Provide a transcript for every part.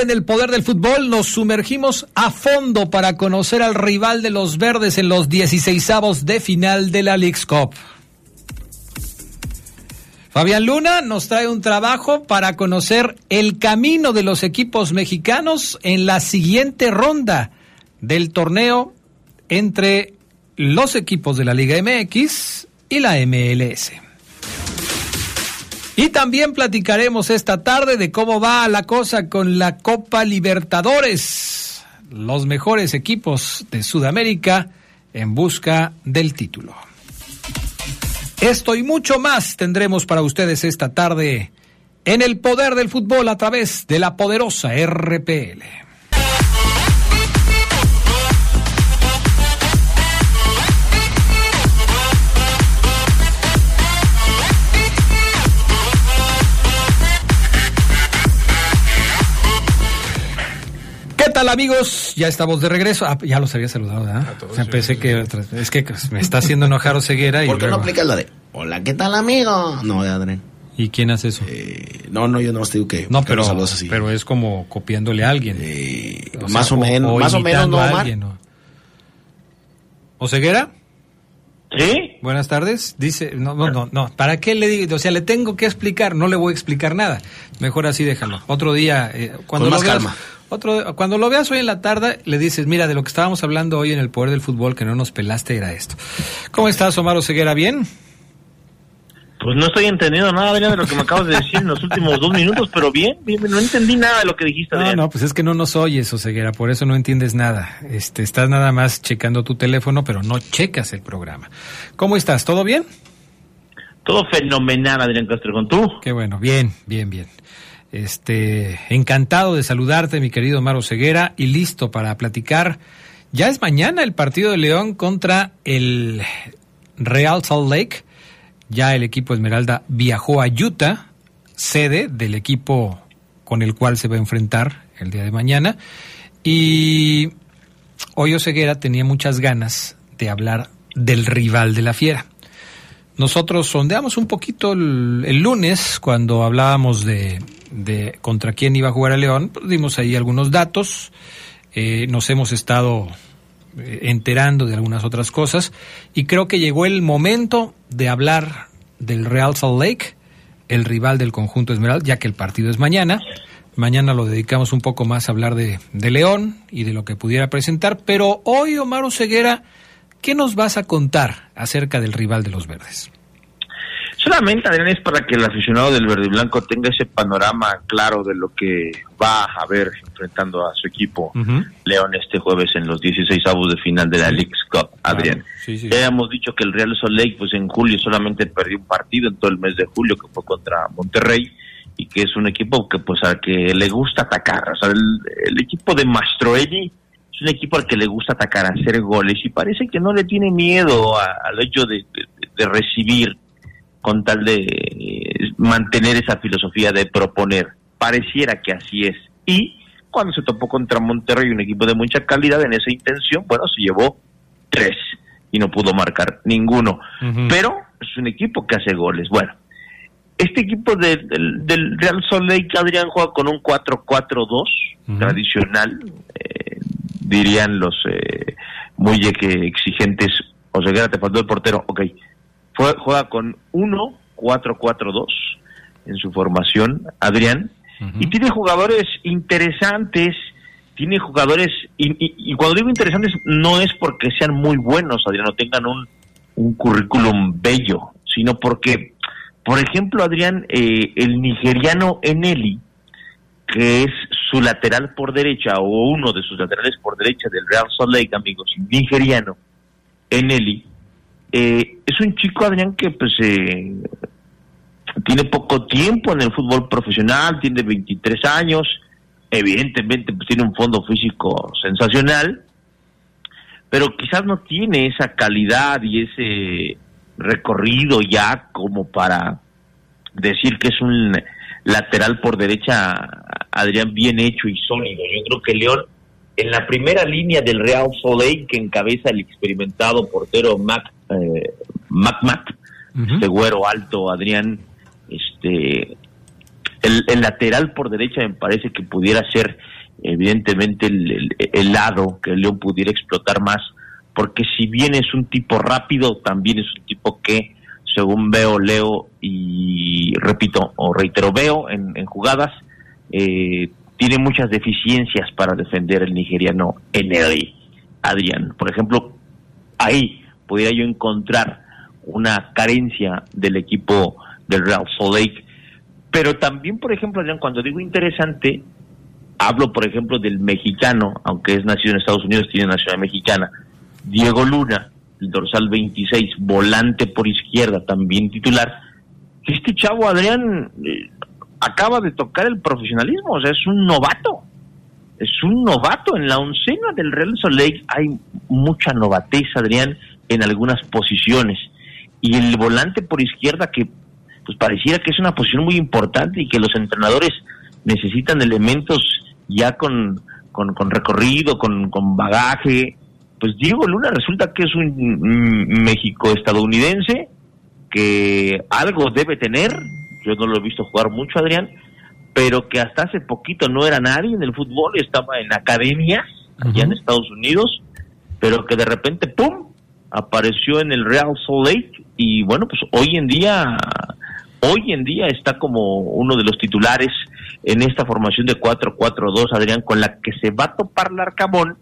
En el Poder del Fútbol nos sumergimos a fondo para conocer al rival de los verdes en los 16avos de final de la League's Cup. Fabián Luna nos trae un trabajo para conocer el camino de los equipos mexicanos en la siguiente ronda del torneo entre los equipos de la Liga MX y la MLS. Y también platicaremos esta tarde de cómo va la cosa con la Copa Libertadores, los mejores equipos de Sudamérica en busca del título. Esto y mucho más tendremos para ustedes esta tarde en el poder del fútbol a través de la poderosa RPL. Tal amigos? Ya estamos de regreso. Ah, ya los había saludado, ¿verdad? O sea, pensé que es que me está haciendo enojar o ceguera y ¿Por qué no aplicas la de Hola, ¿qué tal, amigo? No, de Adrián. ¿Y quién hace eso? Eh, no, no, yo no digo que. no, pero, así. pero es como copiándole a alguien. Eh, O más sea, o menos, más o menos, no, a Omar. alguien, ¿no? ¿O ceguera? ¿Sí? Buenas tardes. Dice, no, no, no, no. ¿Para qué le digo? O sea, le tengo que explicar, no le voy a explicar nada. Mejor así déjalo. Otro día, eh, cuando Con lo más veas, calma. Otro, cuando lo veas hoy en la tarde, le dices, mira, de lo que estábamos hablando hoy en el poder del fútbol que no nos pelaste era esto. ¿Cómo estás, Omar Ceguera? ¿Bien? Pues no estoy entendiendo nada, Adrián, de lo que me acabas de decir en los últimos dos minutos, pero bien, bien, no entendí nada de lo que dijiste, No, no, pues es que no nos oyes, Oseguera, por eso no entiendes nada. Este, estás nada más checando tu teléfono, pero no checas el programa. ¿Cómo estás? ¿Todo bien? Todo fenomenal, Adrián Castro, con tú. Qué bueno, bien, bien, bien. Este, encantado de saludarte, mi querido Maro Ceguera, y listo para platicar. Ya es mañana el partido de León contra el Real Salt Lake. Ya el equipo Esmeralda viajó a Utah, sede del equipo con el cual se va a enfrentar el día de mañana. Y hoy Oseguera tenía muchas ganas de hablar del rival de la fiera. Nosotros sondeamos un poquito el, lunes cuando hablábamos de, de contra quién iba a jugar a León, pues dimos ahí algunos datos, eh, nos hemos estado eh, enterando de algunas otras cosas y creo que llegó el momento de hablar del Real Salt Lake, el rival del conjunto Esmeralda, ya que el partido es mañana. Mañana lo dedicamos un poco más a hablar de, de León y de lo que pudiera presentar, pero hoy, Omar Ceguera, ¿qué nos vas a contar acerca del rival de los verdes? Solamente, Adrián, es para que el aficionado del verde y blanco tenga ese panorama claro de lo que va a ver enfrentando a su equipo. León este jueves en los 16 avos de final de la League's Cup, Adrián. Claro, sí, sí. Ya habíamos dicho que el Real Salt Lake, pues en julio solamente perdió un partido en todo el mes de julio, que fue contra Monterrey, y que es un equipo que pues al que le gusta atacar. O sea, el, el equipo de Mastroelli es un equipo al que le gusta atacar, hacer goles, y parece que no le tiene miedo a- al hecho de, de- de recibir con tal de eh, mantener esa filosofía de proponer. Pareciera que así es. Y cuando se topó contra Monterrey, un equipo de mucha calidad en esa intención, bueno, se llevó tres y no pudo marcar ninguno. Pero es un equipo que hace goles. Bueno, este equipo de- del, del Real Salt Lake, Adrián, juega con un 4-4-2 Ujú. tradicional, eh, dirían los eh, muy ex- exigentes. O sea, te faltó el portero, ok. Fue- juega con 1-4-4-2 en su formación, Adrián, y tiene jugadores interesantes, tiene jugadores, y, y- y cuando digo interesantes no es porque sean muy buenos, Adrián, o tengan un, un currículum bello, sino porque, por ejemplo, Adrián, eh, el nigeriano Eneli, que es su lateral por derecha, o uno de sus laterales por derecha del Real Salt Lake, amigos, nigeriano, Eneli, eh, es un chico, Adrián, que pues eh, tiene poco tiempo en el fútbol profesional, tiene 23 años, evidentemente pues, tiene un fondo físico sensacional, pero quizás no tiene esa calidad y ese recorrido ya como para decir que es un lateral por derecha, Adrián, bien hecho y sólido. Yo creo que León, en la primera línea del Real Soleil, que encabeza el experimentado portero Mac, eh, Mac Mac, este güero alto, Adrián, este el, lateral por derecha me parece que pudiera ser evidentemente el, lado que el León pudiera explotar más, porque si bien es un tipo rápido, también es un tipo que, según veo, leo y repito o reitero, veo en, jugadas, eh, tiene muchas deficiencias para defender el nigeriano NRI, Adrián. Por ejemplo, ahí podría yo encontrar una carencia del equipo del Real Salt Lake. Pero también, por ejemplo, Adrián, cuando digo interesante, hablo, por ejemplo, del mexicano, aunque es nacido en Estados Unidos, tiene nacionalidad mexicana, Diego Luna, el dorsal 26, volante por izquierda, también titular. Este chavo, Adrián, eh, acaba de tocar el profesionalismo, o sea, es un novato. Es un novato. En la oncena del Real Lake hay mucha novatez, Adrián, en algunas posiciones. Y el volante por izquierda que pues pareciera que es una posición muy importante y que los entrenadores necesitan elementos ya con, con, recorrido, con, con bagaje. Pues Diego Luna resulta que es un México estadounidense que algo debe tener, yo no lo he visto jugar mucho Adrián, pero que hasta hace poquito no era nadie en el fútbol, estaba en academia allá en Estados Unidos, pero que de repente, ¡pum!, apareció en el Real Salt Lake y bueno, pues hoy en día hoy en día está como uno de los titulares en esta formación de 4-4-2, Adrián, con la que se va a topar Larcamón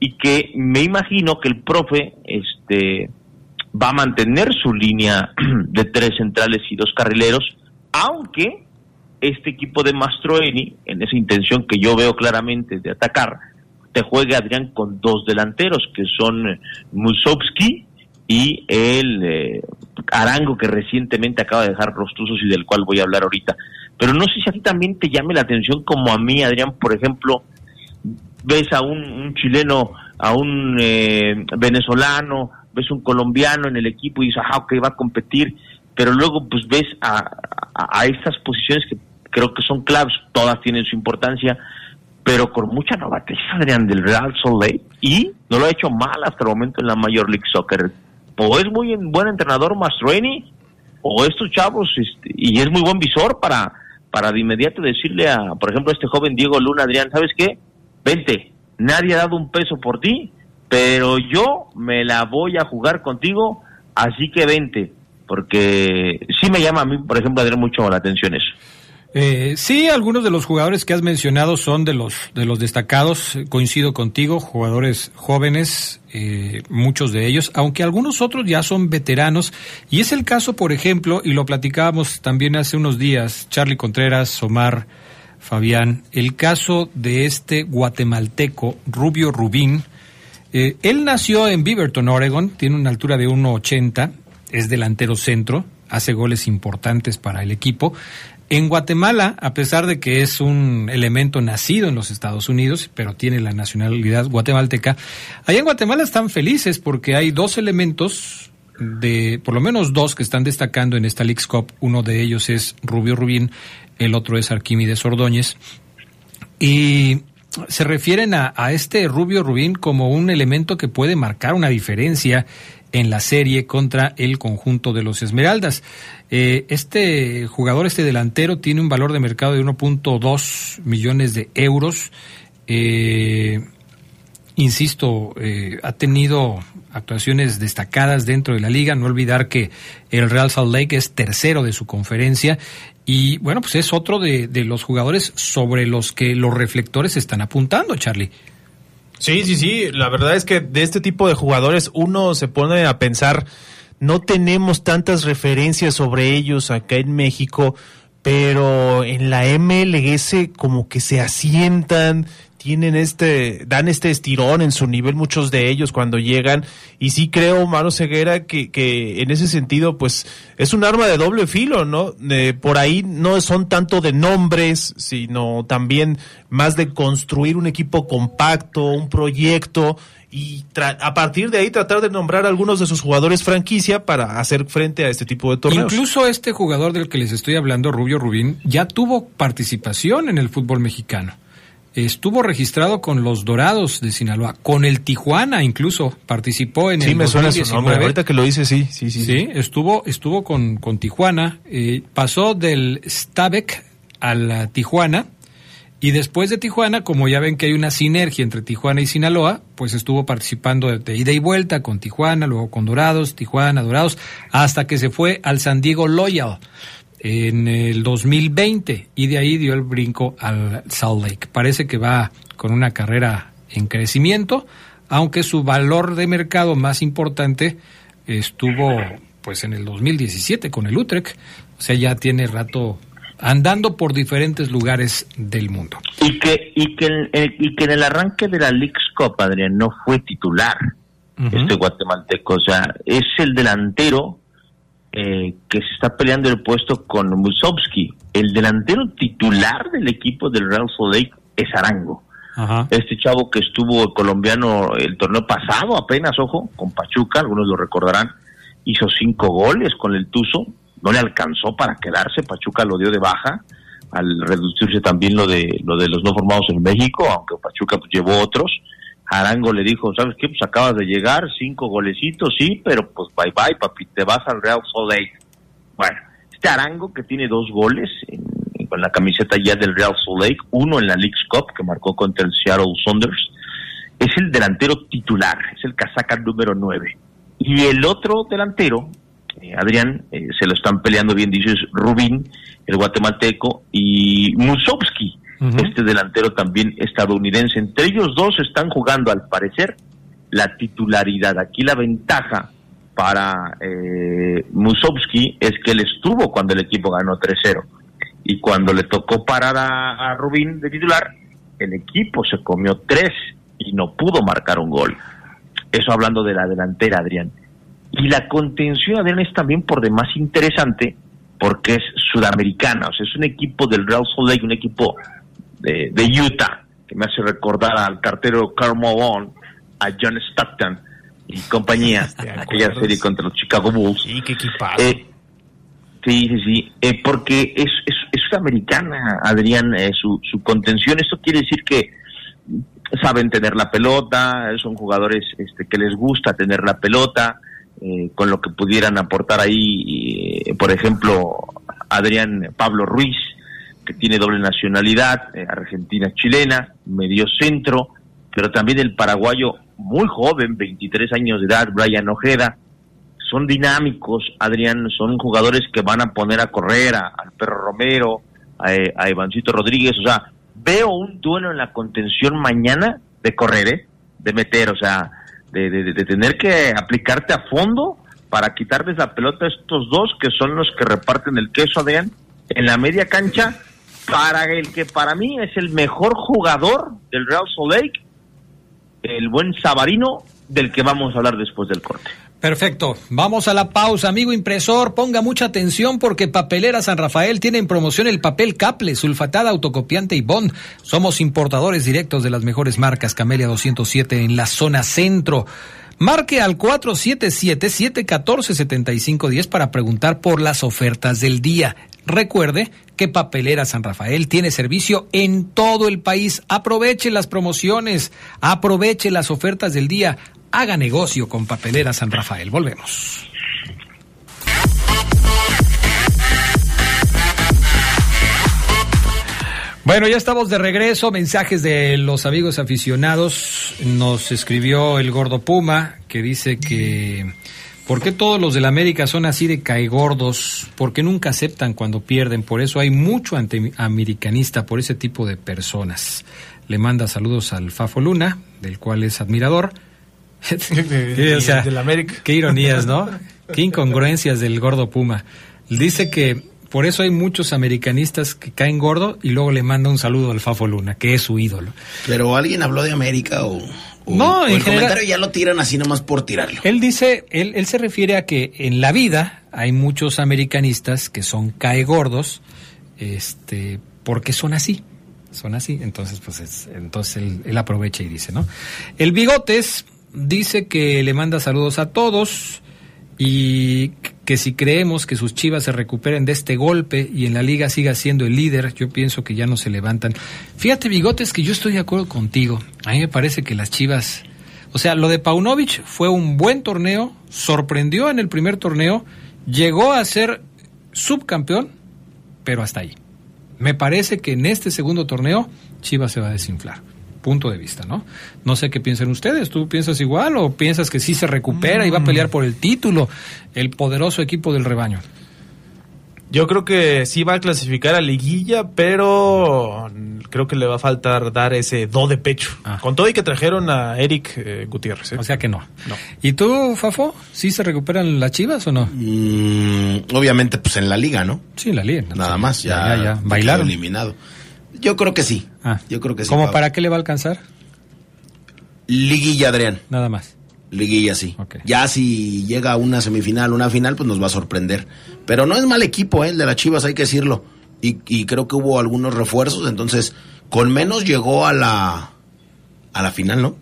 y que me imagino que el profe este va a mantener su línea de tres centrales y dos carrileros, aunque este equipo de Mastroeni, en esa intención que yo veo claramente de atacar, te juegue Adrián con dos delanteros, que son Musovski y el eh, Arango que recientemente acaba de dejar Rostuzos y del cual voy a hablar ahorita. Pero no sé si a ti también te llame la atención como a mí, Adrián, por ejemplo, ves a un, chileno, a un eh, venezolano, ves un colombiano en el equipo y dices, ah, ok, va a competir, pero luego pues ves a, a, estas posiciones que creo que son claves, todas tienen su importancia, pero con mucha novatez, Adrián, del Real Salt y no lo ha hecho mal hasta el momento en la Major League Soccer o es muy buen entrenador Mastroeni, o estos chavos, este, y es muy buen visor para, para de inmediato decirle a, por ejemplo, a este joven Diego Luna, Adrián, ¿sabes qué? Vente, nadie ha dado un peso por ti, pero yo me la voy a jugar contigo, así que vente, porque sí me llama a mí, por ejemplo, Adrián, mucho la atención eso. Eh, sí, algunos de los jugadores que has mencionado son de los de los destacados. Coincido contigo, jugadores jóvenes, eh, muchos de ellos, aunque algunos otros ya son veteranos. Y es el caso, por ejemplo, y lo platicábamos también hace unos días, Charlie Contreras, Omar, Fabián, el caso de este guatemalteco Rubio Rubín. Eh, él nació en Beaverton, Oregon, tiene una altura de 1,80, es delantero centro, hace goles importantes para el equipo. En Guatemala, a pesar de que es un elemento nacido en los Estados Unidos, pero tiene la nacionalidad guatemalteca, allá en Guatemala están felices porque hay dos elementos de, por lo menos dos que están destacando en esta League's Cup. Uno de ellos es Rubio Rubín, el otro es Arquímedes Ordóñez. Y se refieren a, a este Rubio Rubín como un elemento que puede marcar una diferencia en la serie contra el conjunto de los Esmeraldas. Eh, este jugador, este delantero, tiene un valor de mercado de 1.2 millones de euros. Eh, insisto, eh, ha tenido actuaciones destacadas dentro de la liga. No olvidar que el Real Salt Lake es tercero de su conferencia y bueno, pues es otro de, de los jugadores sobre los que los reflectores están apuntando, Charlie. Sí, sí, sí. La verdad es que de este tipo de jugadores uno se pone a pensar, no tenemos tantas referencias sobre ellos acá en México, pero en la MLS como que se asientan, tienen este, dan este estirón en su nivel muchos de ellos cuando llegan y sí creo, Maro Ceguera, que, que en ese sentido pues es un arma de doble filo, ¿no? por ahí no son tanto de nombres, sino también más de construir un equipo compacto, un proyecto y a partir de ahí tratar de nombrar algunos de sus jugadores franquicia para hacer frente a este tipo de torneos. Incluso este jugador del que les estoy hablando, Rubio Rubín, ya tuvo participación en el fútbol mexicano estuvo registrado con los Dorados de Sinaloa, con el Tijuana incluso participó en sí, el me suena su nombre. Ahorita que lo dice, sí, sí, sí. Sí, estuvo, estuvo con, con Tijuana, eh, pasó del Stabek al Tijuana y después de Tijuana, como ya ven que hay una sinergia entre Tijuana y Sinaloa, pues estuvo participando de, ida y vuelta con Tijuana, luego con Dorados, Tijuana, Dorados, hasta que se fue al San Diego Loyal en el 2020 y de ahí dio el brinco al Salt Lake. Parece que va con una carrera en crecimiento, aunque su valor de mercado más importante estuvo pues en el 2017 con el Utrecht, o sea, ya tiene rato andando por diferentes lugares del mundo. Y que, y que, en, y que en el arranque de la League's Cup, Adrián, no fue titular este guatemalteco. O sea, es el delantero eh, que se está peleando el puesto con Musovsky. El delantero titular del equipo del Real Salt Lake es Arango. Este chavo que estuvo colombiano el torneo pasado, apenas, ojo, con Pachuca, algunos lo recordarán, hizo cinco goles con el Tuzo, no le alcanzó para quedarse, Pachuca lo dio de baja, al reducirse también lo de lo de los no formados en México, aunque Pachuca pues, llevó otros. Arango le dijo, ¿sabes qué? Pues acabas de llegar, cinco golecitos, sí, pero pues bye bye, papi, te vas al Real Salt Lake. Bueno, este Arango que tiene dos goles con la camiseta ya del Real Salt Lake, uno en la League's Cup que marcó contra el Seattle Saunders, es el delantero titular, es el casaca número nueve. Y el otro delantero, eh, Adrián, eh, se lo están peleando bien, dices Rubín, el guatemalteco, y Musovsky, este delantero también estadounidense. Entre ellos dos están jugando, al parecer, la titularidad. Aquí la ventaja para eh, Musovsky es que él estuvo cuando el equipo ganó 3-0. Y cuando le tocó parar a, a Rubín de titular, el equipo se comió tres y no pudo marcar un gol. Eso hablando de la delantera, Adrián. Y la contención, Adrián, es también por demás interesante porque es sudamericana, o sea, es un equipo del Real Salt Lake, un equipo de, Utah, que me hace recordar al cartero Carl Malone, a John Stockton y compañía, aquella serie contra los Chicago Bulls. Sí, qué eh, sí, sí, sí, eh, porque es, es, es, sudamericana, Adrián, eh, su, su contención. Esto quiere decir que saben tener la pelota, son jugadores este, que les gusta tener la pelota, eh, con lo que pudieran aportar ahí, eh, por ejemplo, Adrián Pablo Ruiz, que tiene doble nacionalidad, eh, argentina-chilena, medio centro, pero también el paraguayo muy joven, 23 años de edad, Brian Ojeda, son dinámicos, Adrián, son jugadores que van a poner a correr a, al Perro Romero, a, a Ivancito Rodríguez, o sea, veo un duelo en la contención mañana de correr, ¿eh? de meter, o sea, de, tener que aplicarte a fondo para quitarles la pelota a estos dos que son los que reparten el queso, Adrián, en la media cancha, para el que para mí es el mejor jugador del Real Salt Lake, el buen Sabarino, del que vamos a hablar después del corte. Perfecto. Vamos a la pausa. Amigo impresor, ponga mucha atención porque Papelera San Rafael tiene en promoción el papel Caple, sulfatada, autocopiante y bond. Somos importadores directos de las mejores marcas Camelia 207 en la zona centro. Marque al 477-714-7510 para preguntar por las ofertas del día. Recuerde que Papelera San Rafael tiene servicio en todo el país. Aproveche las promociones, aproveche las ofertas del día haga negocio con Papelera San Rafael. Volvemos. Bueno, ya estamos de regreso. Mensajes de los amigos aficionados. Nos escribió el gordo Puma que dice que ¿por qué todos los del América son así de caegordos? ¿Por qué nunca aceptan cuando pierden? Por eso hay mucho antiamericanista por ese tipo de personas. Le manda saludos al Fafo Luna, del cual es admirador qué ironías, ¿no? qué incongruencias del gordo Puma. Dice que por eso hay muchos americanistas que caen gordo y luego le manda un saludo al Fafo Luna, que es su ídolo. Pero alguien habló de América o, no, en el comentario ya lo tiran así nomás por tirarlo. Él dice, él, él se refiere a que en la vida hay muchos americanistas que son cae gordos, este, porque son así son así, entonces pues entonces él, él, aprovecha y dice, ¿no? El Bigotes dice que le manda saludos a todos y que si creemos que sus chivas se recuperen de este golpe y en la liga siga siendo el líder, yo pienso que ya no se levantan. Fíjate, Bigotes, que yo estoy de acuerdo contigo. A mí me parece que las chivas. O sea, lo de Paunovic fue un buen torneo, sorprendió en el primer torneo, llegó a ser subcampeón, pero hasta ahí. Me parece que en este segundo torneo Chivas se va a desinflar. Punto de vista, ¿no? No sé qué piensan ustedes. ¿Tú piensas igual o piensas que sí se recupera y va a pelear por el título el poderoso equipo del rebaño? Yo creo que sí va a clasificar a liguilla, pero creo que le va a faltar dar ese do de pecho. Ah. Con todo y que trajeron a Eric eh, Gutiérrez. ¿eh? O sea que no. No. ¿Y tú, Fafo? ¿Sí se recuperan las Chivas o no? Mm, obviamente, pues en la liga, ¿no? Sí, la liga. Nada Sí, más, ya, ya, ya. Bailaron. eliminado. Yo creo que sí. Ah. Yo creo que sí. ¿Cómo Pablo. para qué le va a alcanzar? Liguilla, Adrián. Nada más. Liguilla, sí. Ya si llega a una semifinal, una final, pues nos va a sorprender. Pero no es mal equipo, ¿eh? El de las Chivas, hay que decirlo. Y, y creo que hubo algunos refuerzos, entonces, con menos llegó a la, a la final, ¿no?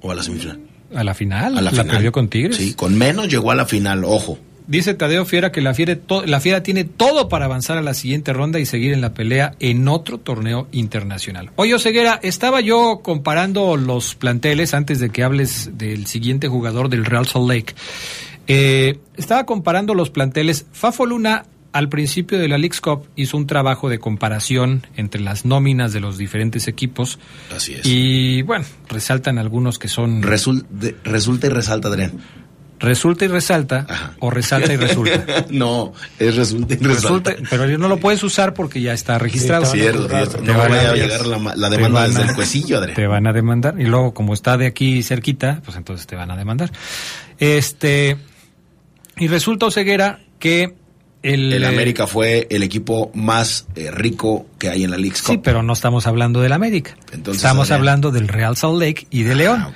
O a la semifinal. A la final. A la, final. perdió con Tigres. Sí, con menos llegó a la final, ojo. Dice Tadeo Fiera que la fiera, la fiera tiene todo para avanzar a la siguiente ronda y seguir en la pelea en otro torneo internacional. Oye, Ceguera, estaba yo comparando los planteles antes de que hables del siguiente jugador del Real Salt Lake. Eh, estaba comparando los planteles. Fafo Luna al principio de la League's Cup hizo un trabajo de comparación entre las nóminas de los diferentes equipos Así es. y bueno, resaltan algunos que son Resul- de- resulta y resalta, Adrián. Resulta y resalta Ajá. o resalta y resulta. no, es resulta y resalta. Resulta, pero no lo puedes usar porque ya está registrado. Sí, Cierto, cierto. Te No van a- vaya a llegar la, ma- la te demanda van a- desde el cuecillo, Adrián. Te van a demandar. Y luego, como está de aquí cerquita, pues entonces te van a demandar. Este. Y resulta, Oseguera, que el. El América fue el equipo más eh, rico que hay en la League Sí, pero no estamos hablando del América. Entonces, estamos Adrián. hablando del Real Salt Lake y de Ah, León.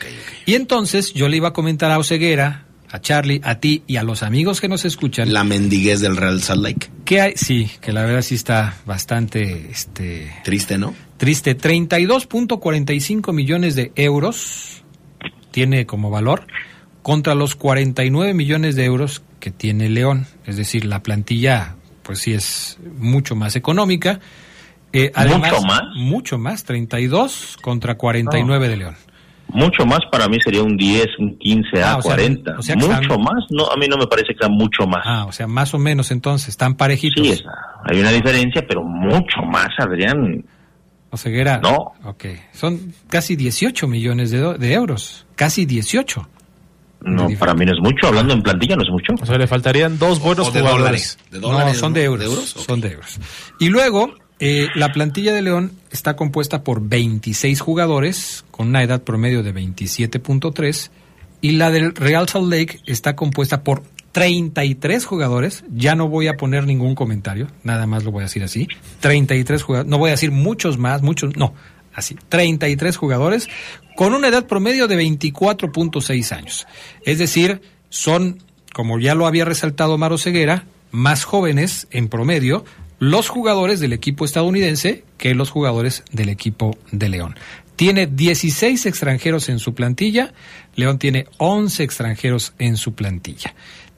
Y entonces yo le iba a comentar a Oseguera, a Charlie, a ti y a los amigos que nos escuchan. La mendiguez del Real Salt Lake. que hay? Sí, que la verdad sí está bastante. Este, Triste, ¿no? Triste, 32.45 millones de euros tiene como valor contra los 49 millones de euros que tiene León. Es decir, la plantilla, pues sí es mucho más económica. Eh, ¿Mucho más? Mucho más, 32 contra 49 de León. Mucho más para mí sería un 10, un 15 Ah, a o sea, 40. o sea que mucho están- más, no, a mí no me parece que sea mucho más. Ah, o sea, más o menos entonces, están parejitos. sí, es- hay una diferencia, pero mucho más, Adrián. Oseguera. No. Ok, son casi 18 millones de, de euros. Casi 18. No, para mí no es mucho. Hablando en plantilla no es mucho. O sea, le faltarían dos buenos O de jugadores. dólares. De dólares, no, son de euros. ¿De euros? Ok. Son de euros. Y luego, eh, la plantilla de León está compuesta por 26 jugadores con una edad promedio de 27.3 y la del Real Salt Lake está compuesta por 33 jugadores. Ya no voy a poner ningún comentario, nada más lo voy a decir así. 33 jugadores, no voy a decir muchos más, muchos, no, así. 33 jugadores con una edad promedio de 24.6 años. Es decir, son, como ya lo había resaltado Maro Ceguera, más jóvenes en promedio los jugadores del equipo estadounidense que los jugadores del equipo de León. Tiene 16 extranjeros en su plantilla, León tiene 11 extranjeros en su plantilla.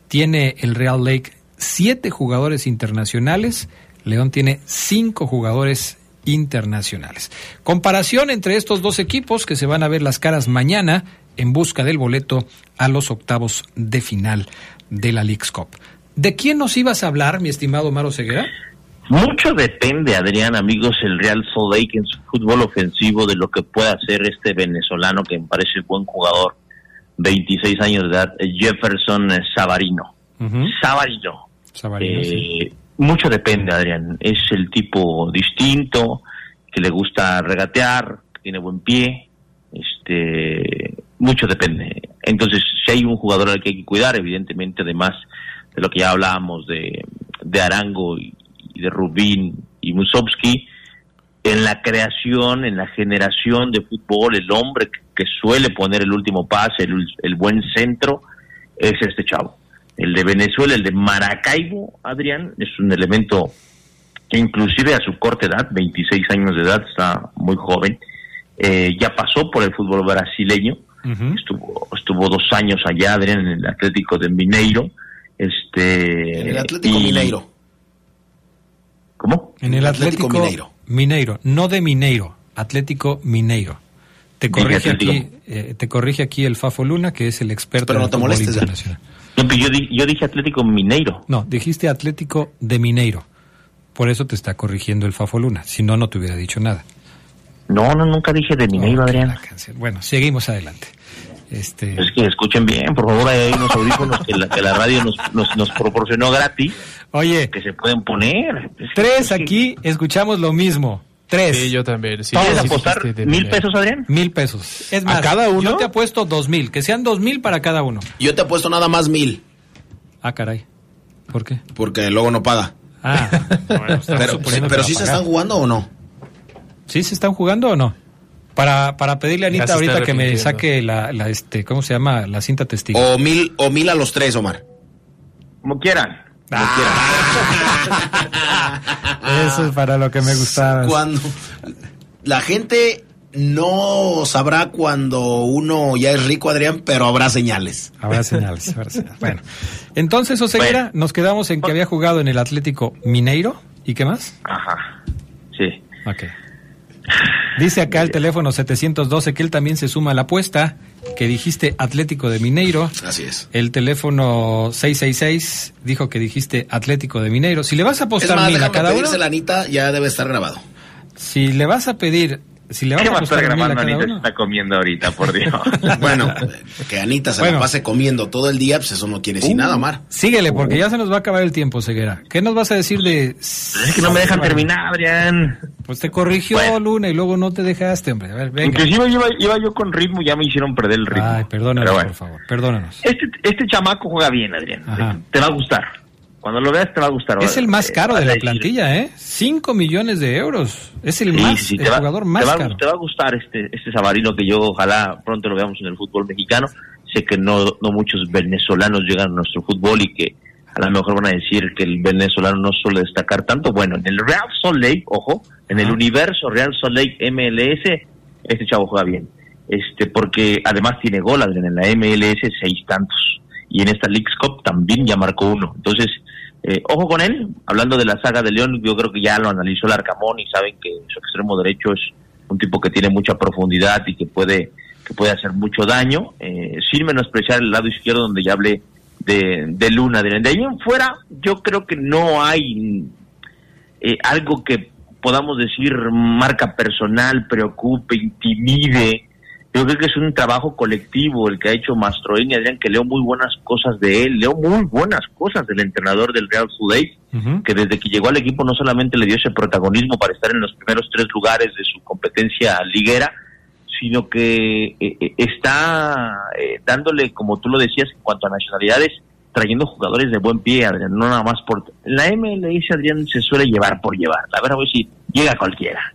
Tiene el Real Lake 7 jugadores internacionales, León tiene 5 jugadores internacionales. Comparación entre estos dos equipos que se van a ver las caras mañana en busca del boleto a los octavos de final de la League's Cup. ¿De quién nos ibas a hablar, mi estimado Maro Ceguera? Mucho depende, Adrián, amigos, el Real Salt Lake en su fútbol ofensivo de lo que pueda hacer este venezolano que me parece buen jugador, 26 años de edad, Jefferson Savarino. Savarino. Sabarino, sí. Eh, Mucho depende, Adrián. Es el tipo distinto, que le gusta regatear, que tiene buen pie. Este, mucho depende. Entonces, si hay un jugador al que hay que cuidar, evidentemente, además de lo que ya hablábamos de, de Arango y, y de Rubín y Musovsky, en la creación, en la generación de fútbol, el hombre que, suele poner el último pase, el, el buen centro, es este chavo. El de Venezuela, el de Maracaibo, Adrián, es un elemento que inclusive a su corta edad, 26 años de edad, está muy joven, eh, ya pasó por el fútbol brasileño, estuvo, estuvo dos años allá, Adrián, en el Atlético de Mineiro. Este, En el Atlético y- Mineiro. En el Atlético Atlético, Mineiro. Mineiro, no de Mineiro, Atlético Mineiro. Te corrige aquí, eh, te corrige aquí el Fafo Luna, que es el experto Pero en no te fútbol molestes, internacional. No, yo, di- yo dije Atlético Mineiro. No, dijiste Atlético de Mineiro. Por eso te está corrigiendo el Fafo Luna. Si no, no te hubiera dicho nada. No, no, nunca dije de Mineiro, Ok, Adrián. Bueno, seguimos adelante. Este, Es que escuchen bien, por favor, hay unos audífonos que la, que la radio nos, nos, nos proporcionó gratis, oye, que se pueden poner. Es- tres es que- aquí escuchamos lo mismo. Tres. Sí, yo también. Sí, ¿Quieres sí apostar mil pesos, Adrián? Mil pesos. Es ¿A más, cada uno? Yo te apuesto dos mil, que sean dos mil para cada uno. Yo te he puesto nada más mil, Ah, caray. ¿Por qué? porque luego no paga. Ah, bueno, Pero, que pero sí a se están jugando o no. ¿Sí se están jugando o no? Para, para pedirle a Anita ahorita que me saque la, la, este, ¿cómo se llama? La cinta testigo. O mil, o mil a los tres, Omar. Como quieran. Como Eso es para lo que me gustaba. Cuando la gente no sabrá cuando uno ya es rico, Adrián, pero habrá señales. Habrá señales, habrá señales. Bueno, entonces, Oseguera, Bueno. nos quedamos en que había jugado en el Atlético Mineiro. ¿Y qué más? Ajá. Sí. Ok. Dice acá el teléfono 712 que él también se suma a la apuesta, que dijiste Atlético de Mineiro. Así es. El teléfono 666 dijo que dijiste Atlético de Mineiro. Si le vas a Es apostar más, mil a cada uno, la Anita, ya debe estar grabado. si le vas a pedir, si le vas ¿Qué va a estar grabando Anita? Se uno, está comiendo ahorita, por Dios. Bueno, que Anita se Bueno. la pase comiendo todo el día, pues eso no quiere decir Uh. nada, Omar. síguele porque ya se nos va a acabar el tiempo, Ceguera. ¿Qué nos vas a decir de...? es que no me dejan terminar, Adrián. Pues te corrigió Bueno. Luna y luego no te dejaste, hombre. A ver, venga. Inclusive iba, iba yo con ritmo, ya me hicieron perder el ritmo. Ay, perdónanos, bueno. por favor. Perdónanos. Este, este chamaco juega bien, Adrián. Ajá. Te va a gustar. Cuando lo veas te va a gustar. Es el más Eh, caro vas de la plantilla, ¿eh? 5 millones de euros. Es el Sí, más, sí, el te va- jugador te más va, caro. Te va a gustar este, este Sabarino que yo ojalá pronto lo veamos en el fútbol mexicano. Sé que no, no muchos venezolanos llegan a nuestro fútbol y que a lo mejor van a decir que el venezolano no suele destacar tanto. Bueno, en el Real Salt Lake, ojo, en el universo Real Salt Lake MLS, este chavo juega bien. Este, porque además tiene gol, en la MLS seis tantos. Y en esta Leagues Cup también ya marcó uno. Entonces, eh, ojo con él. Hablando de la saga de León, yo creo que ya lo analizó el Arcamón y saben que su extremo derecho es un tipo que tiene mucha profundidad y que puede que puede hacer mucho daño, eh, sin menospreciar el lado izquierdo donde ya hablé de, de Luna. De ahí en fuera, yo creo que no hay eh, algo que podamos decir marca personal, preocupe, intimide. Yo creo que es un trabajo colectivo el que ha hecho Mastroeni, Adrián, que leo muy buenas cosas de él, leo muy buenas cosas del entrenador del Real Lake, Ujú. que desde que llegó al equipo no solamente le dio ese protagonismo para estar en los primeros tres lugares de su competencia liguera, sino que eh, eh, está eh, dándole, como tú lo decías, en cuanto a nacionalidades, trayendo jugadores de buen pie, Adrián, no nada más por... La MLS, Adrián, se suele llevar por llevar. A ver, a ver si llega cualquiera.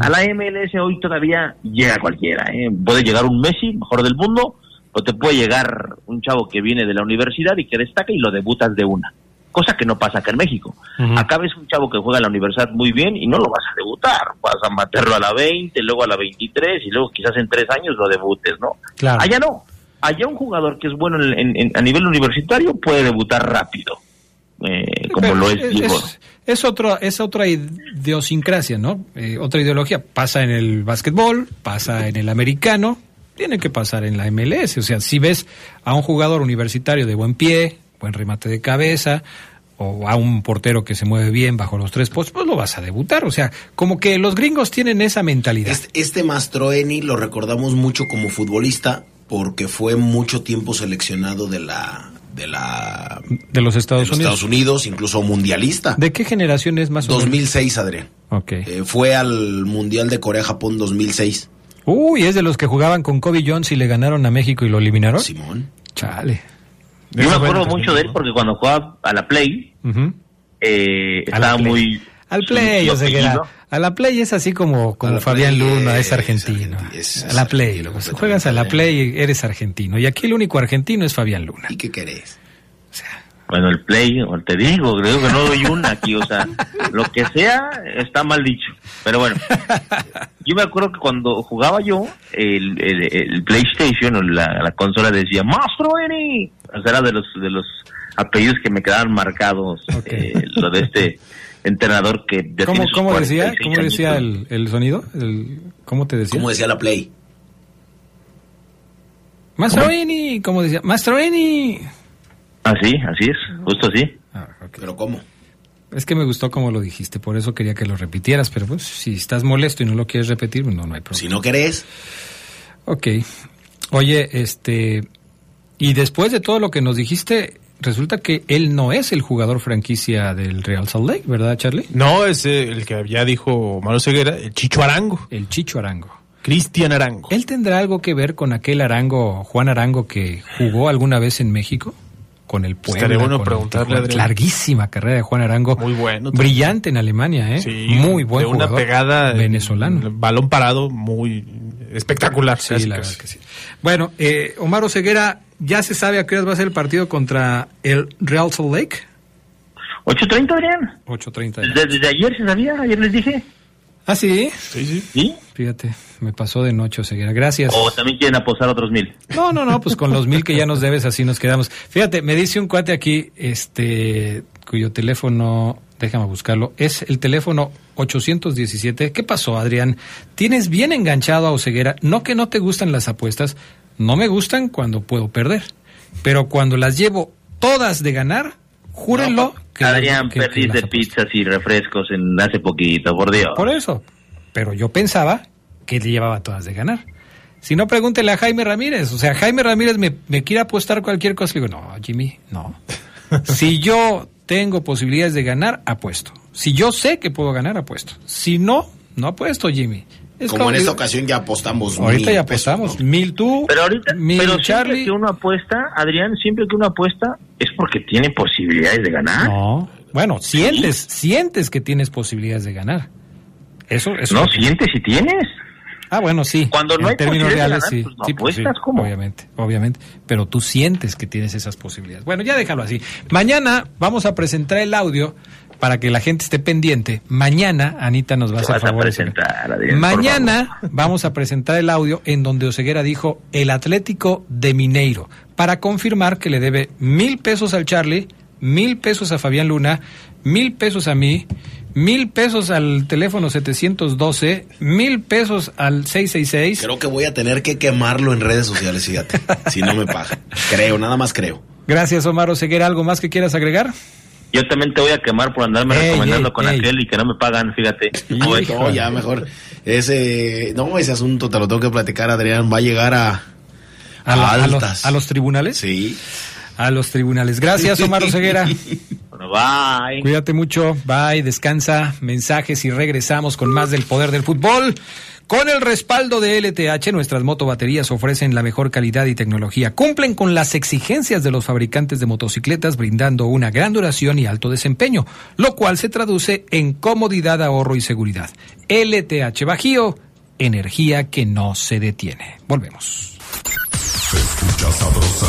A la MLS hoy todavía llega cualquiera. ¿eh? Puede llegar un Messi, mejor del mundo, o te puede llegar un chavo que viene de la universidad y que destaca y lo debutas de una. Cosa que no pasa acá en México. Ujú. Acá ves un chavo que juega en la universidad muy bien y no lo vas a debutar. Vas a meterlo a la 20, luego a la 23 y luego quizás en tres años lo debutes, ¿no? Claro. Allá no. Allá un jugador que es bueno en- en- en- a nivel universitario puede debutar rápido, eh, como Pero lo es. Es, es otro, es otra idiosincrasia, ¿no? Eh, otra ideología. Pasa en el básquetbol, pasa en el americano, tiene que pasar en la MLS. O sea, si ves a un jugador universitario de buen pie, buen remate de cabeza, o a un portero que se mueve bien bajo los tres postes, pues lo vas a debutar. O sea, como que los gringos tienen esa mentalidad. Este, este Mastroeni lo recordamos mucho como futbolista porque fue mucho tiempo seleccionado de la de la de los de Estados los Unidos. Estados Unidos, incluso mundialista. ¿De qué generación es más o menos? 2006, Adrián. Ok. Eh, fue al Mundial de Corea-Japón 2006. Uy, es de los que jugaban con Kobe Jones y le ganaron a México y lo eliminaron. Simón. Chale. Yo me acuerdo mucho de él porque cuando jugaba a la Play, Ujú. eh, A la estaba Play. muy... Al play, su o sea, que apellido. A la play es así como, como Fabián Luna, es es argentino. es- a la play, argentino, pues, juegas a la play, eres argentino. Y aquí el único argentino es Fabián Luna. ¿Y qué querés? O sea, Bueno, el Play, o te digo, creo que no doy una aquí, o sea, lo que sea está mal dicho. Pero bueno, yo me acuerdo que cuando jugaba yo, el, el, el PlayStation o la, la consola decía, ¡Mastro Eni! O sea, era de los, de los apellidos que me quedaban marcados, Ok. eh, lo de este entrenador que ya ¿Cómo, cómo decía, 46 cómo decía el, el sonido? El, ¿Cómo te decía? ¿Cómo decía la Play? Mastroeni, ¿cómo decía? Mastroeni. Así, así es, justo así. Ah. ¿Pero cómo? Es que me gustó como lo dijiste, por eso quería que lo repitieras, pero pues si estás molesto y no lo quieres repetir, no, no hay problema. Si no querés. Ok. Oye, este... Y después de todo lo que nos dijiste, resulta que él no es el jugador franquicia del Real Salt Lake, ¿verdad, Charlie? No, es eh, el que ya dijo Mario Ceguera, el Chicho Arango. El Chicho Arango. Cristian Arango. ¿Él tendrá algo que ver con aquel Arango, Juan Arango, que jugó alguna vez en México? Con el Puebla. Estaría bueno preguntarle. Larguísima carrera de Juan Arango. Muy bueno. Brillante en Alemania, ¿eh? Sí, Muy buen de una jugador. pegada venezolano. balón parado muy espectacular Sí, casi, la casi. verdad que sí. Bueno, eh, Omar Oseguera, ¿ya se sabe a qué hora va a ser el partido contra el Real Salt Lake? 8.30, Adrián. 8.30. de la- Desde, desde ayer se sabía, ayer les dije. Ah, sí. Sí, sí. ¿Sí? Fíjate, me pasó de noche Oseguera. Gracias. O también quieren apostar otros mil. No, no, no, pues con los mil que ya nos debes así nos quedamos. Fíjate, me dice un cuate aquí, este, cuyo teléfono, déjame buscarlo, es el teléfono 817. ¿Qué pasó, Adrián? Tienes bien enganchado a Oseguera. No que no te gustan las apuestas, no me gustan cuando puedo perder, pero cuando las llevo todas de ganar, júrenlo. que- Adrián, que- que perdiste las apuestas. pizzas y refrescos en hace poquito, por Dios. Por eso. Pero yo pensaba que le llevaba todas de ganar. Si no, pregúntele a Jaime Ramírez. O sea, Jaime Ramírez me, me quiere apostar cualquier cosa. Le digo, no, Jimmy, no. si yo tengo posibilidades de ganar, apuesto. Si yo sé que puedo ganar, apuesto. Si no, no apuesto, Jimmy. Es Como en esta ocasión ya apostamos. Ahorita mil ya pesos, apostamos. ¿no? Mil tú, Pero ahorita, mil pero siempre Charlie. que uno apuesta, Adrián, siempre que uno apuesta es porque tiene posibilidades de ganar. No. Bueno, sientes, sientes que tienes posibilidades de ganar. Eso, eso. No sientes si tienes. Ah, bueno, sí. Cuando no en hay términos posibilidades reales, de sí. ganar, pues no sí, pues sí, apuestas, ¿cómo? Obviamente, obviamente. Pero tú sientes que tienes esas posibilidades. Bueno, ya déjalo así. Mañana vamos a presentar el audio para que la gente esté pendiente. Mañana, Anita nos va a hacer vas a favor. presentar, Adrián, Mañana vamos a presentar el audio en donde Oseguera dijo el Atlético de Mineiro para confirmar que le debe mil pesos al Charlie, mil pesos a Fabián Luna, mil pesos a mí, mil pesos al teléfono 712, mil pesos al 666. Creo que voy a tener que quemarlo en redes sociales, fíjate. si no me paga. Creo, nada más creo. Gracias, Omar Oseguera. ¿Algo más que quieras agregar? Yo también te voy a quemar por andarme Ey, recomendando ey, con ey. aquel y que no me pagan, fíjate. No, Híjole. no, ya mejor. Ese, no, ese asunto te lo tengo que platicar, Adrián. Va a llegar a, A, la- a los, altas. a los tribunales. Sí. A los tribunales. Gracias, Omar Oseguera. Bueno, bye. Cuídate mucho, bye, descansa, mensajes y regresamos con más del poder del fútbol. Con el respaldo de LTH, nuestras motobaterías ofrecen la mejor calidad y tecnología. Cumplen con las exigencias de los fabricantes de motocicletas, brindando una gran duración y alto desempeño, lo cual se traduce en comodidad, ahorro y seguridad. LTH Bajío, energía que no se detiene. Volvemos. Se escucha sabrosa,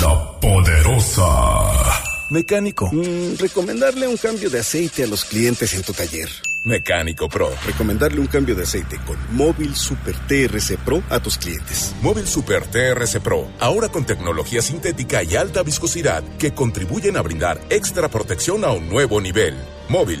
la poderosa. Mecánico. Mm, recomendarle un cambio de aceite a los clientes en tu taller. Mecánico Pro. Recomendarle un cambio de aceite con Móvil Super TRC Pro a tus clientes. Móvil Super TRC Pro, ahora con tecnología sintética y alta viscosidad que contribuyen a brindar extra protección a un nuevo nivel. Móvil,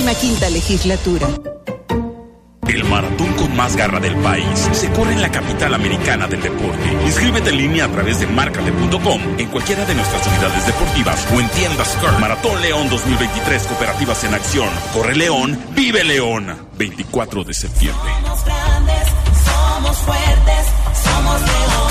65 legislatura. El maratón con más garra del país se corre en la capital americana del deporte. Inscríbete en línea a través de marcate.com en cualquiera de nuestras unidades deportivas o en tiendas Car. Maratón León 2023 Cooperativas en Acción. Corre León, vive León. 24 de septiembre. Somos grandes, somos fuertes, somos león.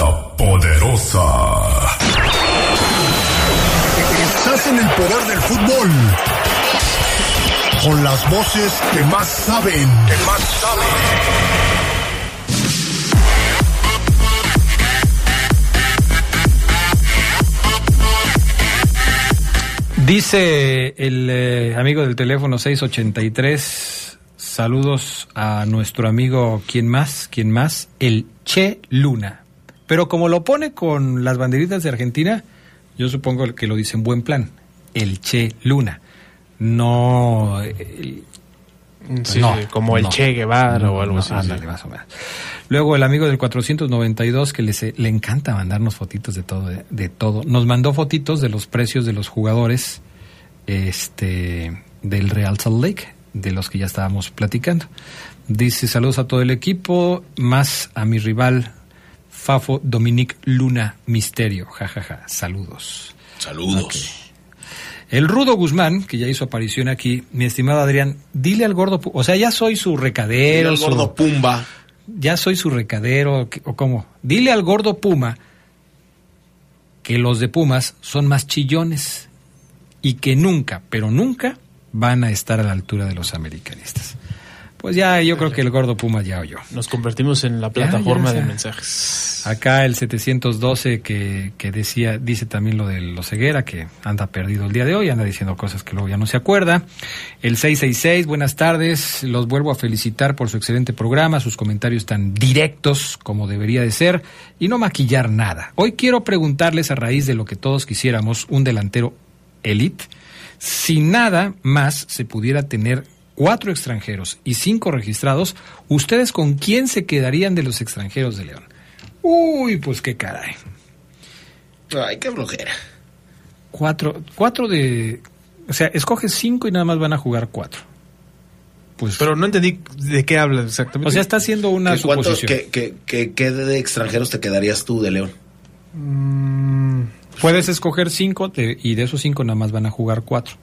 la poderosa. Estás en el poder del fútbol. con las voces que más saben. Que más saben. Dice el eh, amigo del teléfono 683, saludos a nuestro amigo, ¿quién más? ¿Quién más? El Che Luna. Pero como lo pone con las banderitas de Argentina, yo supongo que lo dice en buen plan. El Che Luna. No... el- Sí, no, como el no. Che Guevara o algo así. ándale, sí. más o menos. Luego el amigo del 492 que le, le encanta mandarnos fotitos de todo, de, de todo. Nos mandó fotitos de los precios de los jugadores este del Real Salt Lake, de los que ya estábamos platicando. Dice saludos a todo el equipo, más a mi rival Fafo Dominic Luna Misterio. jajaja, Saludos. Saludos. El Rudo Guzmán, que ya hizo aparición aquí, mi estimado Adrián, dile al gordo, o sea, ya soy su recadero, El su- gordo Pumba. ya soy su recadero, ¿qué- o cómo. Dile al gordo Puma que los de Pumas son más chillones y que nunca, pero nunca van a estar a la altura de los americanistas. Pues ya yo creo que el gordo Puma ya oyó. Nos convertimos en la plataforma ya, de mensajes. Acá el 712 que, que decía, dice también lo de los ceguera, que anda perdido el día de hoy, anda diciendo cosas que luego ya no se acuerda. El 666, buenas tardes, los vuelvo a felicitar por su excelente programa, sus comentarios tan directos como debería de ser y no maquillar nada. Hoy quiero preguntarles a raíz de lo que todos quisiéramos, un delantero elite, si nada más se pudiera tener cuatro extranjeros y cinco registrados, ¿ustedes con quién se quedarían de los extranjeros de León? Uy, pues qué caray. Ay, qué flojera. Cuatro, cuatro de... O sea, escoges cinco y nada más van a jugar cuatro. Pues, Pero no entendí de qué hablas exactamente. o sea, está haciendo una ¿Qué, cuántos- suposición. qué- qué- qué- qué de extranjeros te quedarías tú de León? Mm, Puedes escoger cinco de- y de esos cinco nada más van a jugar cuatro.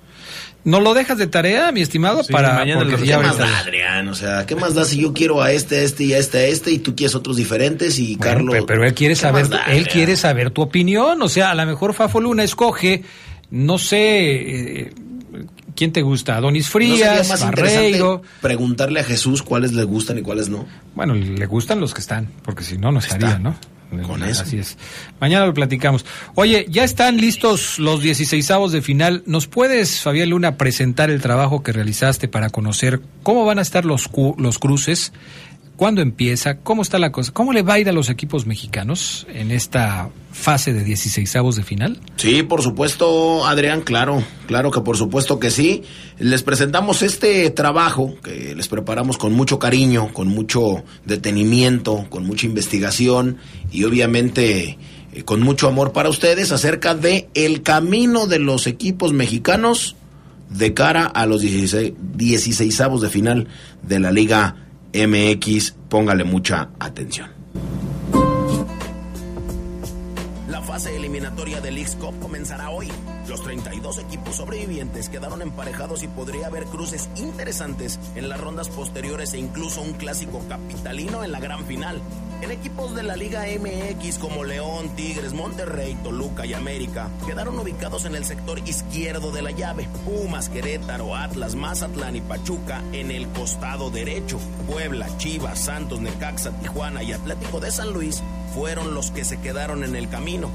¿No lo dejas de tarea, mi estimado? Sí, para mañana porque ¿Qué más da, Adrián? O sea, ¿qué más da si yo quiero a este, a este y a este, a este y tú quieres otros diferentes y Bueno, Carlos... pero, pero él quiere ¿Qué saber, da, él quiere saber tu opinión. O sea, a lo mejor Fafo Luna escoge, no sé, eh, ¿quién te gusta? Adonis ¿No sería Frías, más Barreiro. interesante preguntarle a Jesús cuáles le gustan y cuáles no? Bueno, le gustan los que están, porque si no, no estaría, ¿no? Con eso. Así es. Mañana lo platicamos. Oye, ya están listos los 16avos de final. ¿Nos puedes, Fabián Luna, presentar el trabajo que realizaste para conocer cómo van a estar los, cu- los cruces? ¿Cuándo empieza? ¿Cómo está la cosa? ¿Cómo le va a ir a los equipos mexicanos en esta fase de 16avos de final? Sí, por supuesto, Adrián, claro, claro que por supuesto que sí. Les presentamos este trabajo que les preparamos con mucho cariño, con mucho detenimiento, con mucha investigación y obviamente eh, con mucho amor para ustedes acerca de el camino de los equipos mexicanos de cara a los 16, 16avos de final de la Liga MX. Póngale mucha atención. La fase eliminatoria del Leagues Cup comenzará hoy. Los 32 equipos sobrevivientes quedaron emparejados y podría haber cruces interesantes en las rondas posteriores e incluso un clásico capitalino en la gran final. En equipos de la Liga MX como León, Tigres, Monterrey, Toluca y América quedaron ubicados en el sector izquierdo de la llave. Pumas, Querétaro, Atlas, Mazatlán y Pachuca en el costado derecho. Puebla, Chivas, Santos, Necaxa, Tijuana y Atlético de San Luis fueron los que se quedaron en el camino.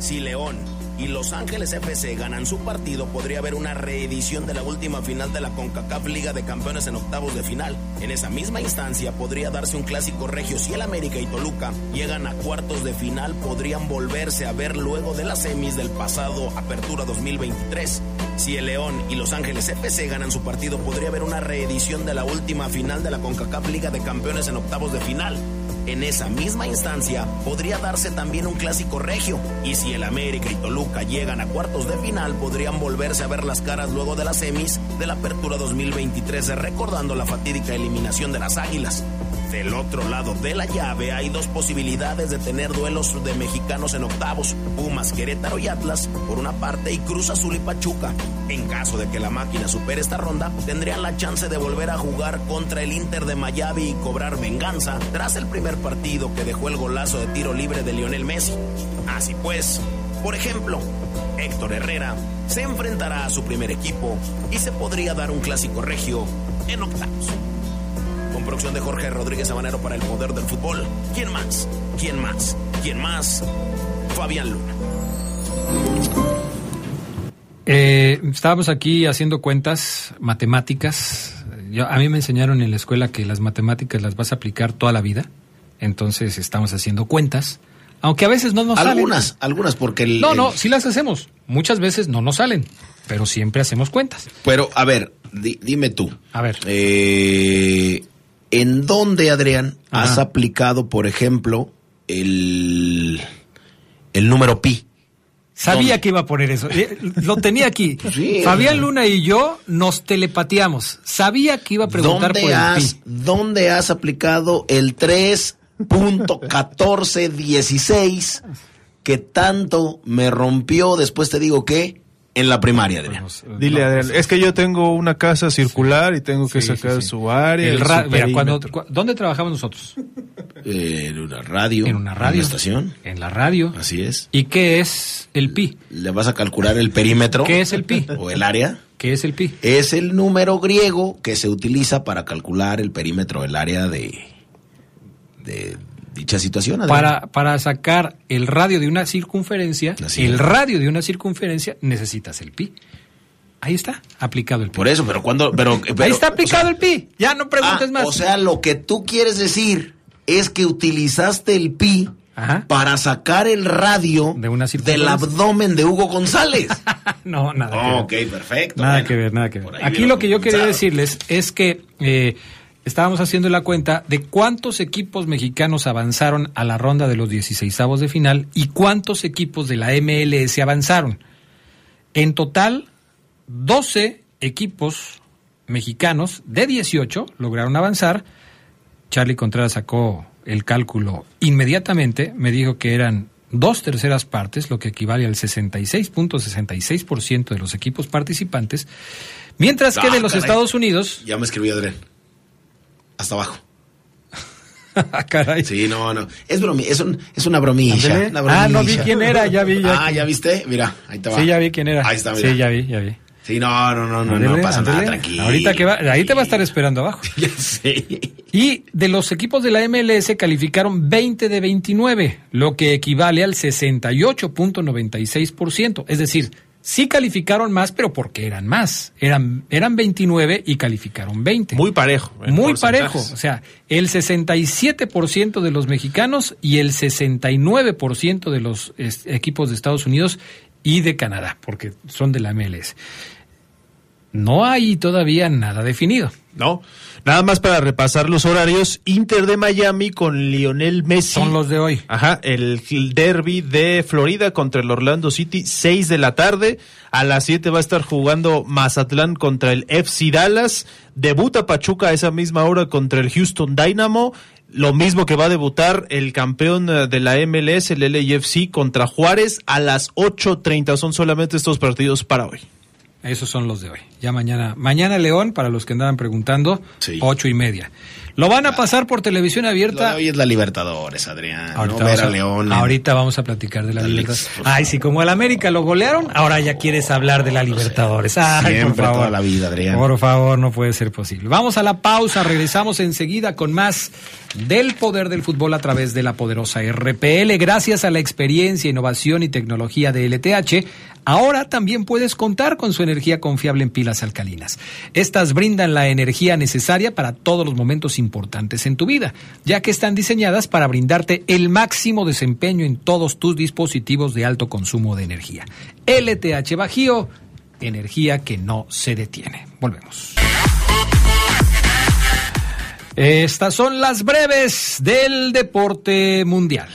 Si León y Los Ángeles FC ganan su partido, podría haber una reedición de la última final de la CONCACAF Liga de Campeones en octavos de final. En esa misma instancia podría darse un clásico regio si el América y Toluca llegan a cuartos de final, podrían volverse a ver luego de las semis del pasado Apertura 2023. Si el León y Los Ángeles FC ganan su partido, podría haber una reedición de la última final de la CONCACAF Liga de Campeones en octavos de final. En esa misma instancia podría darse también un clásico regio y si el América y Toluca llegan a cuartos de final podrían volverse a ver las caras luego de las semis de la Apertura 2023 recordando la fatídica eliminación de las Águilas. Del otro lado de la llave hay dos posibilidades de tener duelos de mexicanos en octavos, Pumas, Querétaro y Atlas por una parte y Cruz Azul y Pachuca. En caso de que la máquina supere esta ronda, tendrían la chance de volver a jugar contra el Inter de Miami y cobrar venganza tras el primer partido que dejó el golazo de tiro libre de Lionel Messi. Así pues, Por ejemplo, Héctor Herrera se enfrentará a su primer equipo y se podría dar un clásico regio en octavos. Con producción de Jorge Rodríguez Sabanero para el poder del fútbol. ¿Quién más? ¿Quién más? ¿Quién más? Fabián Luna. Eh, estábamos aquí haciendo cuentas matemáticas. A mí me enseñaron en la escuela que las matemáticas las vas a aplicar toda la vida. Entonces estamos haciendo cuentas. Aunque a veces no nos Algunas, salen. algunas, porque el. No, el- no, sí las hacemos. Muchas veces no nos salen, pero siempre hacemos cuentas. Pero, a ver, di- dime tú. A ver. Eh, ¿En dónde, Adrián, has aplicado, por ejemplo, el, el número pi? Sabía ¿Dónde? que iba a poner eso. Eh, Lo tenía aquí. Sí. Fabián Luna y yo nos telepateamos. Sabía que iba a preguntar por ¿Dónde el has, pi. ¿Dónde has aplicado el 3.1416 que tanto me rompió? Después te digo que en la primaria, Adrián. Dile, Adrián, es que yo tengo una casa circular y tengo que Sí, sacar sí. su área. El y ra- su mira, cuando, perímetro. cu- ¿Dónde trabajamos nosotros? Eh, en una radio. En una radio. En una estación. En la radio. Así es. ¿Y qué es el pi? ¿Le vas a calcular el perímetro? ¿Qué es el pi? ¿O el área? ¿Qué es el pi? Es el número griego que se utiliza para calcular el perímetro del área de, de dicha situación. Para, para sacar el radio de una circunferencia, Así el es. radio de una circunferencia, necesitas el pi. Ahí está, aplicado el pi. Por eso, pero cuando... Pero, pero- Ahí está aplicado o sea, el pi. Ya no preguntes ah, más. O sea, lo que tú quieres decir es que utilizaste el pi Ajá. para sacar el radio De una del abdomen de Hugo González. no, nada. que ver. ok, perfecto. Nada bueno. que ver, nada que ver. Aquí lo que yo quería decirles es que eh, estábamos haciendo la cuenta de cuántos equipos mexicanos avanzaron a la ronda de los 16 de final y cuántos equipos de la MLS avanzaron. En total, 12 equipos mexicanos de 18 lograron avanzar. Charlie Contreras sacó el cálculo inmediatamente, me dijo que eran dos terceras partes, lo que equivale al 66.66% de los equipos participantes, mientras que Ah, de los caray. Estados Unidos, Ya me escribió Adrián. Hasta abajo. ah, caray, Sí, no, no. Es, bromi es, un- es una bromilla. Ándele. una bromilla. Ah, no vi quién era, ya vi, ya. Ah, ¿ya viste? Mira, ahí te va. sí, ya vi quién era. Ahí está, mira. Sí, ya vi, ya vi. Sí, no, no, no, no, no pasa nada, tranquilo. Ahorita que va, ahí te va a estar esperando abajo. Ya sé. Y de los equipos de la MLS calificaron 20 de 29, lo que equivale al 68.96%. Es decir, sí calificaron más, pero porque eran más. Eran, eran 29 y calificaron 20. Muy parejo. Muy parejo. O sea, el 67% de los mexicanos y el 69% de los equipos de Estados Unidos y de Canadá, porque son de la MLS. No hay todavía nada definido. No, nada más para repasar los horarios. Inter de Miami con Lionel Messi. Son los de hoy. Ajá, el derby de Florida contra el Orlando City, 6 de la tarde. A las 7 va a estar jugando Mazatlán contra el FC Dallas. Debuta Pachuca a esa misma hora contra el Houston Dynamo. Lo mismo que va a debutar el campeón eh, de la MLS, el LAFC, contra Juárez a las 8.30. Son solamente estos partidos para hoy. Esos son los de hoy. Ya mañana, mañana León, para los que andaban preguntando, Sí. ocho y media. Lo van a pasar por televisión abierta. hoy es la Libertadores, Adrián. Ahorita, no ver a a, León. ahorita vamos a platicar de la, La Libertadores. Ay, sí, como al América lo golearon, ahora ya quieres hablar de la Libertadores. Ay, Siempre, por favor. toda la vida, Adrián. Por favor, no puede ser posible. Vamos a la pausa, regresamos enseguida con más del poder del fútbol a través de la poderosa RPL. Gracias a la experiencia, innovación y tecnología de LTH, ahora también puedes contar con su energía confiable en pilas alcalinas. Estas brindan la energía necesaria para todos los momentos importantes en tu vida, ya que están diseñadas para brindarte el máximo desempeño en todos tus dispositivos de alto consumo de energía. LTH Bajío, energía que no se detiene. Volvemos. Estas son las breves del deporte mundial.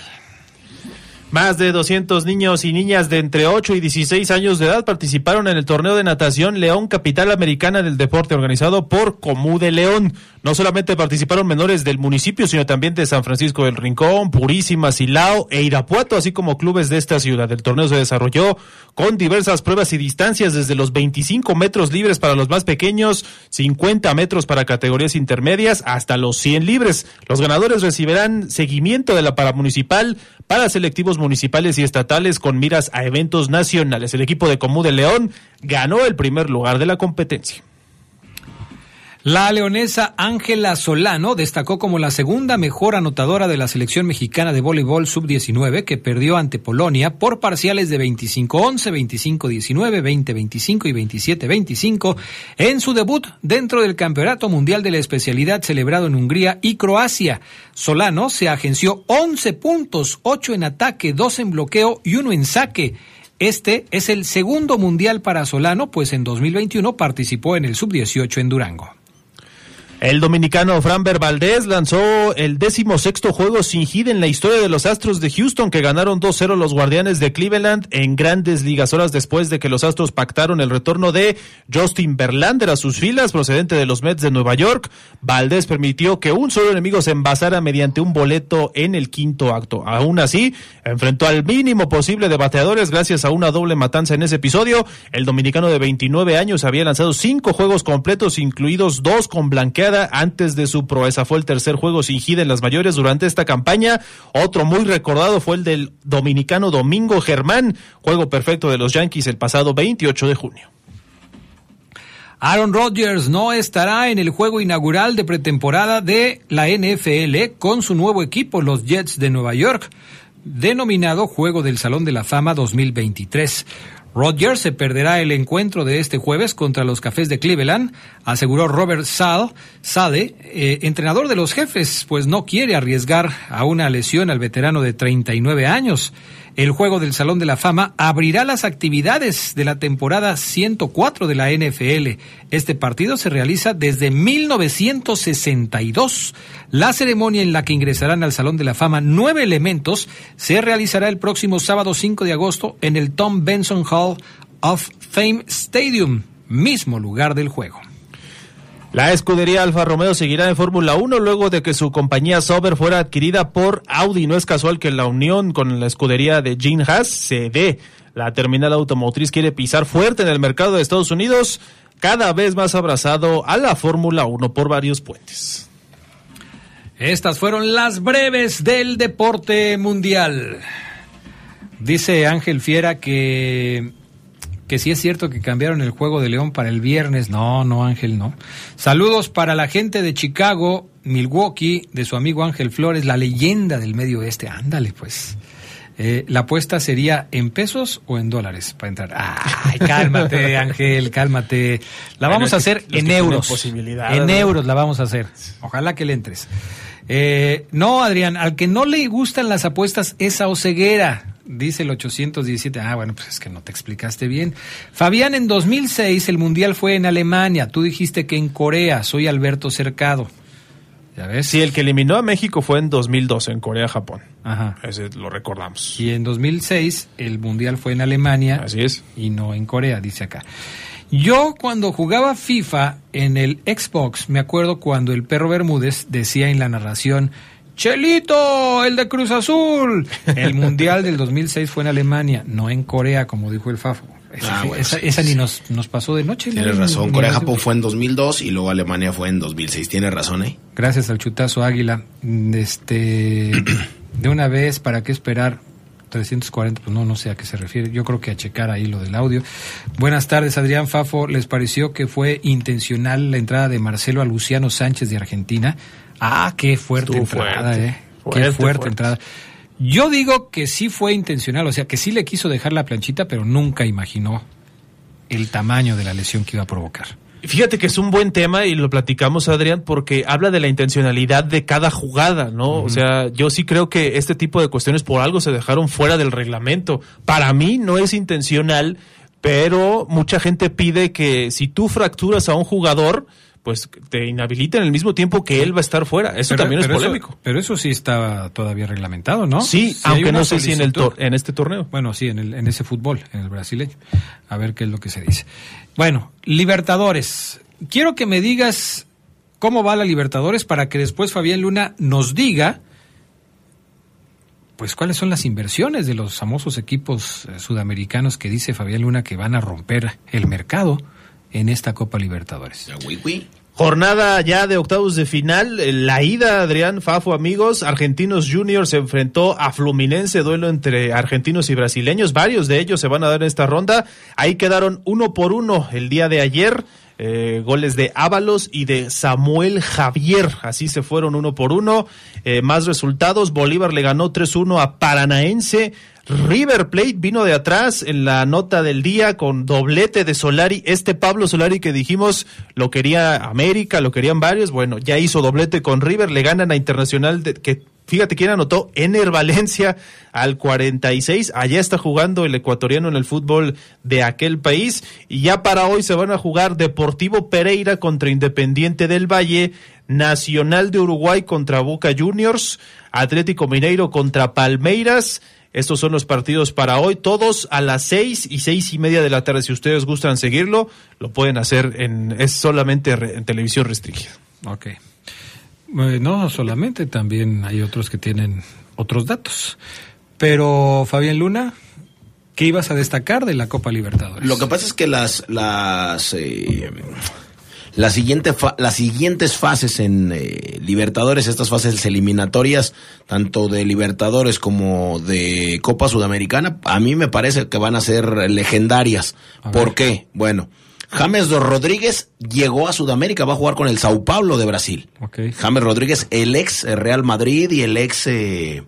Más de 200 niños y niñas de entre 8 y 16 años de edad participaron en el torneo de natación León Capital Americana del Deporte organizado por Comú de León. No solamente participaron menores del municipio, sino también de San Francisco del Rincón, Purísima, Silao e Irapuato, así como clubes de esta ciudad. El torneo se desarrolló con diversas pruebas y distancias desde los 25 metros libres para los más pequeños, 50 metros para categorías intermedias, hasta los 100 libres. Los ganadores recibirán seguimiento de la paramunicipal para selectivos municipales y estatales con miras a eventos nacionales. El equipo de Comú de León ganó el primer lugar de la competencia. La leonesa Ángela Solano destacó como la segunda mejor anotadora de la selección mexicana de voleibol sub-19 que perdió ante Polonia por parciales de 25-11, 25-19, 20-25 y 27-25 en su debut dentro del Campeonato Mundial de la Especialidad celebrado en Hungría y Croacia. Solano se agenció 11 puntos, 8 en ataque, 2 en bloqueo y 1 en saque. Este es el segundo mundial para Solano, pues en 2021 participó en el sub-18 en Durango. El dominicano Franber Valdés lanzó el décimo sexto juego sin hit en la historia de los Astros de Houston, que ganaron 2-0 los Guardianes de Cleveland en grandes ligas horas después de que los Astros pactaron el retorno de Justin Verlander a sus filas, procedente de los Mets de Nueva York. Valdés permitió que un solo enemigo se envasara mediante un boleto en el quinto acto. Aún así, enfrentó al mínimo posible de bateadores gracias a una doble matanza en ese episodio. El dominicano de 29 años había lanzado cinco juegos completos, incluidos dos con blanqueada antes de su proeza. Fue el tercer juego sin en las mayores durante esta campaña. Otro muy recordado fue el del dominicano Domingo Germán, juego perfecto de los Yankees el pasado 28 de junio. Aaron Rodgers no estará en el juego inaugural de pretemporada de la NFL con su nuevo equipo, los Jets de Nueva York, denominado Juego del Salón de la Fama 2023. Rodgers se perderá el encuentro de este jueves contra los Cafés de Cleveland, aseguró Robert Sal, Sade, eh, entrenador de los jefes, pues no quiere arriesgar a una lesión al veterano de 39 años. El juego del Salón de la Fama abrirá las actividades de la temporada 104 de la NFL. Este partido se realiza desde 1962. La ceremonia en la que ingresarán al Salón de la Fama nueve elementos se realizará el próximo sábado 5 de agosto en el Tom Benson Hall of Fame Stadium, mismo lugar del juego. La escudería Alfa Romeo seguirá en Fórmula 1 luego de que su compañía Sauber fuera adquirida por Audi. No es casual que la unión con la escudería de Gene Haas se dé. La terminal automotriz quiere pisar fuerte en el mercado de Estados Unidos, cada vez más abrazado a la Fórmula 1 por varios puentes. Estas fueron las breves del deporte mundial. Dice Ángel Fiera que que sí es cierto que cambiaron el juego de León para el viernes. No, no, Ángel, no. Saludos para la gente de Chicago, Milwaukee, de su amigo Ángel Flores, la leyenda del medio oeste. Ándale, pues. Eh, la apuesta sería en pesos o en dólares para entrar. Ay, cálmate, Ángel, cálmate. La vamos a hacer en euros. En euros la vamos a hacer. Ojalá que le entres. Eh, no, Adrián, al que no le gustan las apuestas es a Oceguera. Dice el 817. Ah, bueno, pues es que no te explicaste bien. Fabián, en 2006 el Mundial fue en Alemania. Tú dijiste que en Corea. Soy Alberto Cercado. ¿Ya ves? Sí, el que eliminó a México fue en 2012 en Corea-Japón. Ajá. Ese lo recordamos. Y en 2006 el Mundial fue en Alemania. Así es. Y no en Corea, dice acá. Yo cuando jugaba FIFA en el Xbox, me acuerdo cuando el perro Bermúdez decía en la narración, Chelito, el de Cruz Azul. El Mundial del 2006 fue en Alemania, no en Corea, como dijo el Fafo. Esa, Ah, bueno, esa- sí, esa sí. ni nos, nos pasó de noche. ¿no? Tienes razón. Corea-Japón fue en 2002 y luego Alemania fue en 2006. Tienes razón, ¿eh? Gracias al chutazo Águila. Este, de una vez, ¿para qué esperar? 340, pues no, no sé a qué se refiere. Yo creo que a checar ahí lo del audio. Buenas tardes, Adrián Fafo. ¿Les pareció que fue intencional la entrada de Marcelo a Luciano Sánchez de Argentina? Ah, qué fuerte Estuvo entrada, fuerte. eh. qué Fuerte, fuerte, fuerte. entrada. Yo digo que sí fue intencional, o sea, que sí le quiso dejar la planchita, pero nunca imaginó el tamaño de la lesión que iba a provocar. Fíjate que es un buen tema y lo platicamos, Adrián, porque habla de la intencionalidad de cada jugada, ¿no? O sea, yo sí creo que este tipo de cuestiones por algo se dejaron fuera del reglamento. Para mí no es intencional, pero mucha gente pide que si tú fracturas a un jugador, pues te inhabiliten al mismo tiempo que él va a estar fuera. Eso Pero- también es eso- polémico. pero eso sí estaba todavía reglamentado, ¿no? Sí, Si aunque no sé si en el tor- en este torneo. Bueno, sí, en, el, en ese fútbol, en el brasileño. A ver qué es lo que se dice. Bueno, Libertadores. Quiero que me digas cómo va la Libertadores para que después Fabián Luna nos diga, pues, cuáles son las inversiones de los famosos equipos eh, sudamericanos que dice Fabián Luna que van a romper el mercado en esta Copa Libertadores. Jornada ya de octavos de final, la ida, Adrián Fafo, amigos, Argentinos Juniors se enfrentó a Fluminense, duelo entre argentinos y brasileños, varios de ellos se van a dar en esta ronda, ahí quedaron uno por uno el día de ayer, eh, goles de Ábalos y de Samuel Javier, así se fueron uno por uno, Eh, más resultados, Bolívar le ganó 3-1 a Paranaense, River Plate vino de atrás en la nota del día con doblete de Solari. Este Pablo Solari que dijimos lo quería América, lo querían varios. Bueno, ya hizo doblete con River, le ganan a Internacional de, que fíjate quién anotó Ener Valencia al 46. Allá está jugando el ecuatoriano en el fútbol de aquel país. Y ya para hoy se van a jugar Deportivo Pereira contra Independiente del Valle, Nacional de Uruguay contra Boca Juniors, Atlético Mineiro contra Palmeiras. Estos son los partidos para hoy, todos a las seis y seis y media de la tarde. Si ustedes gustan seguirlo, lo pueden hacer en es solamente re- en televisión restringida. Ok. Eh, no solamente, también hay otros que tienen otros datos. Pero, Fabián Luna, ¿qué ibas a destacar de la Copa Libertadores? Lo que pasa es que las las eh, las, siguiente fa- las siguientes fases en eh, Libertadores, estas fases eliminatorias, tanto de Libertadores como de Copa Sudamericana, a mí me parece que van a ser legendarias. ¿Por qué? Bueno, James Rodríguez llegó a Sudamérica, va a jugar con el Sao Paulo de Brasil. James Rodríguez, el ex eh, Real Madrid y el ex eh,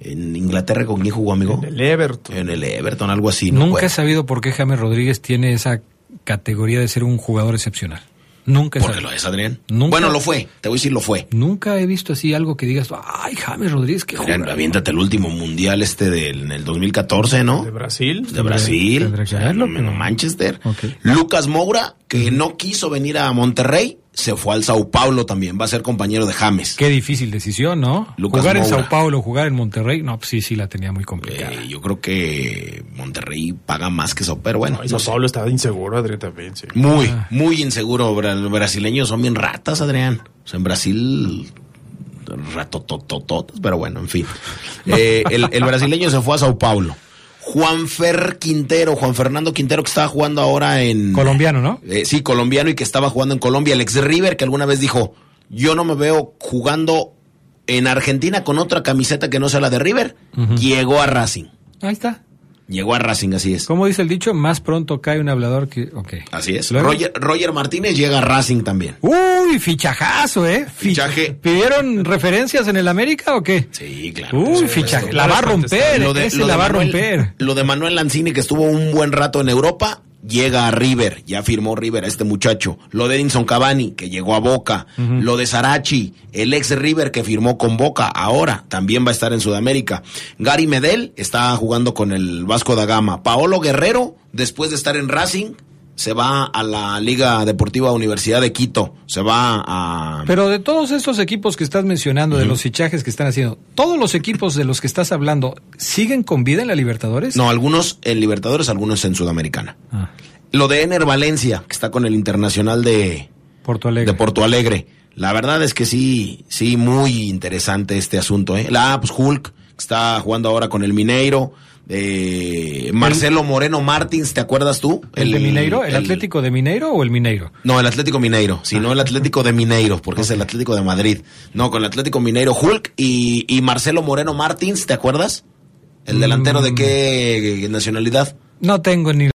en Inglaterra, ¿con quién jugó, amigo? En el Everton. En el Everton, algo así. ¿no? Nunca Bueno. he sabido por qué James Rodríguez tiene esa categoría de ser un jugador excepcional. Nunca he Porque lo es, Adrián. Nunca- Bueno, lo fue. Te voy a decir, lo fue. Nunca he visto así algo que digas, ay, James Rodríguez, qué Adrián, jugador. aviéntate el último mundial este del en el 2014, ¿no? ¿De Brasil? De Brasil. Tendré que O sea, verlo, no, pero- Manchester. Lucas Moura, que no quiso venir a Monterrey, se fue al Sao Paulo también. Va a ser compañero de James. Qué difícil decisión, ¿no? Lucas jugar en. Sao Paulo, jugar en Monterrey, no, pues sí, sí la tenía muy complicada. Eh, yo creo que Monterrey paga más que Sao, pero bueno. No, Sao. Paulo estaba inseguro, Adrián, también, sí. Muy, Ah. muy inseguro. Los brasileños son bien ratas, Adrián. O sea, en Brasil, ratototototas, pero bueno, en fin. Eh, el, el brasileño se fue a Sao Paulo. Juan Fer Quintero, Juan Fernando Quintero, que estaba jugando ahora en... Colombiano, ¿no? Eh, sí, colombiano y que estaba jugando en Colombia. El ex River, que alguna vez dijo, yo no me veo jugando en Argentina con otra camiseta que no sea la de River. Llegó a Racing. Ahí está. Llegó a Racing, así es. Como dice el dicho, más pronto cae un hablador que... Ok. Así es. Roger, Roger Martínez llega a Racing también. Uy, fichajazo, ¿eh? Fichaje. ¿Pidieron referencias en el América o qué? Sí, claro. Uy, Sí, fichaje. La va a romper, Lo de- ese lo de la va a romper. Lo de Manuel Lanzini, que estuvo un buen rato en Europa, llega a River. Ya firmó River a este muchacho. Lo de Edinson Cavani, que llegó a Boca. Lo de Sarachi, el ex River que firmó con Boca, ahora también va a estar en Sudamérica. Gary Medel está jugando con el Vasco da Gama. Paolo Guerrero, después de estar en Racing, se va a la Liga Deportiva Universidad de Quito. Se va a... Pero de todos estos equipos que estás mencionando, de los fichajes que están haciendo, ¿todos los equipos de los que estás hablando siguen con vida en la Libertadores? No, algunos en Libertadores, algunos en Sudamericana. Ah. Lo de Ener Valencia, que está con el Internacional de Porto Alegre. De Porto Alegre. La verdad es que sí, sí, muy interesante este asunto. ¿eh? La pues Hulk, que está jugando ahora con el Mineiro. Eh, Marcelo Moreno Martins, ¿te acuerdas tú? ¿El, de Mineiro? ¿El, Atlético de Mineiro o el Mineiro? No, el Atlético Mineiro, sino el Atlético de Mineiro, porque es el Atlético de Madrid. No, con el Atlético Mineiro, Hulk y, y Marcelo Moreno Martins, ¿te acuerdas? ¿El delantero de qué nacionalidad? No tengo ni